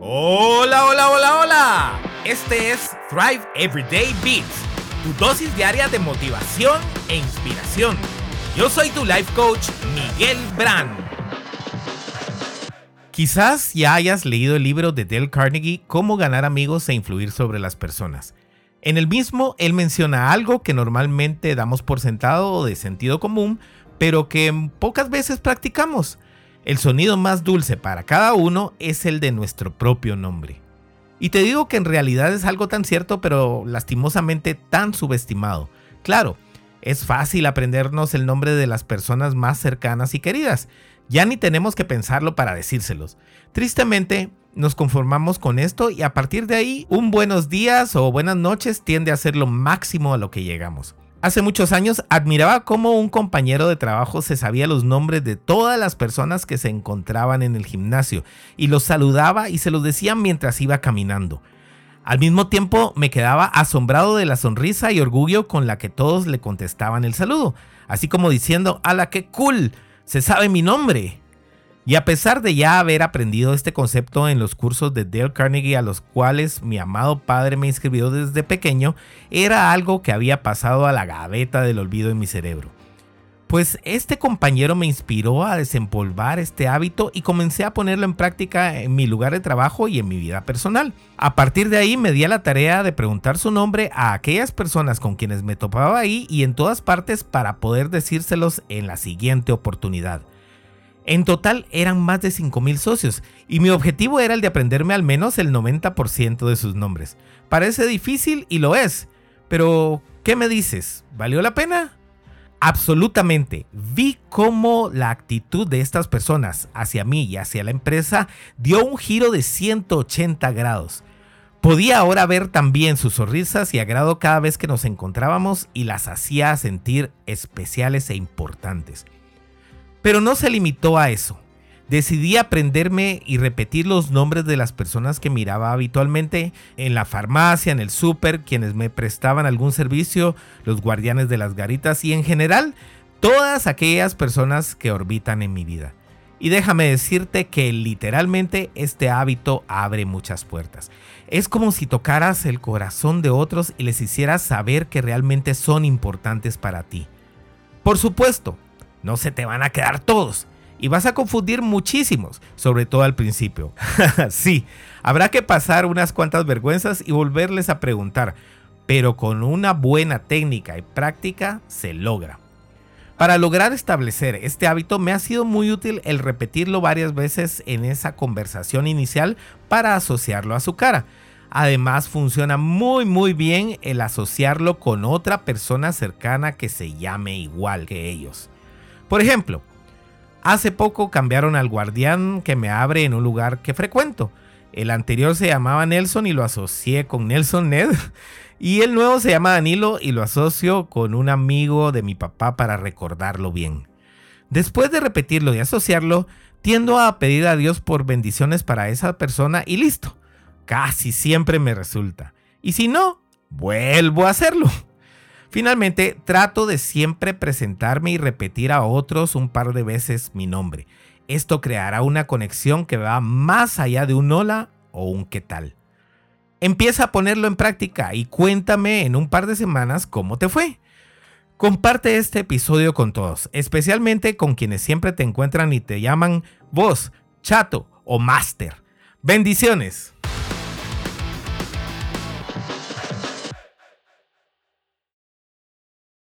Hola, hola, hola, hola. Este es Thrive Everyday Beats, tu dosis diaria de motivación e inspiración. Yo soy tu life coach, Miguel Brand. Quizás ya hayas leído el libro de Dale Carnegie, Cómo ganar amigos e influir sobre las personas. En el mismo, él menciona algo que normalmente damos por sentado o de sentido común, pero que pocas veces practicamos. El sonido más dulce para cada uno es el de nuestro propio nombre. Y te digo que en realidad es algo tan cierto, pero lastimosamente tan subestimado. Claro, es fácil aprendernos el nombre de las personas más cercanas y queridas. Ya ni tenemos que pensarlo para decírselos. Tristemente, nos conformamos con esto y a partir de ahí, un buenos días o buenas noches tiende a ser lo máximo a lo que llegamos. Hace muchos años admiraba cómo un compañero de trabajo se sabía los nombres de todas las personas que se encontraban en el gimnasio y los saludaba y se los decía mientras iba caminando. Al mismo tiempo me quedaba asombrado de la sonrisa y orgullo con la que todos le contestaban el saludo, así como diciendo, ¡ala qué cool! Se sabe mi nombre. Y a pesar de ya haber aprendido este concepto en los cursos de Dale Carnegie a los cuales mi amado padre me inscribió desde pequeño, era algo que había pasado a la gaveta del olvido en mi cerebro. Pues este compañero me inspiró a desempolvar este hábito y comencé a ponerlo en práctica en mi lugar de trabajo y en mi vida personal. A partir de ahí me di a la tarea de preguntar su nombre a aquellas personas con quienes me topaba ahí y en todas partes para poder decírselos en la siguiente oportunidad. En total eran más de 5.000 socios y mi objetivo era el de aprenderme al menos el 90% de sus nombres. Parece difícil y lo es, pero ¿qué me dices? ¿Valió la pena? Absolutamente. Vi cómo la actitud de estas personas hacia mí y hacia la empresa dio un giro de 180 grados. Podía ahora ver también sus sonrisas y agrado cada vez que nos encontrábamos y las hacía sentir especiales e importantes. Pero no se limitó a eso. Decidí aprenderme y repetir los nombres de las personas que miraba habitualmente en la farmacia, en el súper, quienes me prestaban algún servicio, los guardianes de las garitas y en general todas aquellas personas que orbitan en mi vida. Y déjame decirte que literalmente este hábito abre muchas puertas. Es como si tocaras el corazón de otros y les hicieras saber que realmente son importantes para ti. Por supuesto, no se te van a quedar todos. Y vas a confundir muchísimos, sobre todo al principio. sí, habrá que pasar unas cuantas vergüenzas y volverles a preguntar, pero con una buena técnica y práctica se logra. Para lograr establecer este hábito me ha sido muy útil el repetirlo varias veces en esa conversación inicial para asociarlo a su cara. Además funciona muy muy bien el asociarlo con otra persona cercana que se llame igual que ellos. Por ejemplo, hace poco cambiaron al guardián que me abre en un lugar que frecuento. El anterior se llamaba Nelson y lo asocié con Nelson Ned. Y el nuevo se llama Danilo y lo asocio con un amigo de mi papá para recordarlo bien. Después de repetirlo y asociarlo, tiendo a pedir a Dios por bendiciones para esa persona y listo. Casi siempre me resulta. Y si no, vuelvo a hacerlo. Finalmente, trato de siempre presentarme y repetir a otros un par de veces mi nombre. Esto creará una conexión que va más allá de un hola o un qué tal. Empieza a ponerlo en práctica y cuéntame en un par de semanas cómo te fue. Comparte este episodio con todos, especialmente con quienes siempre te encuentran y te llaman vos, chato o máster. Bendiciones.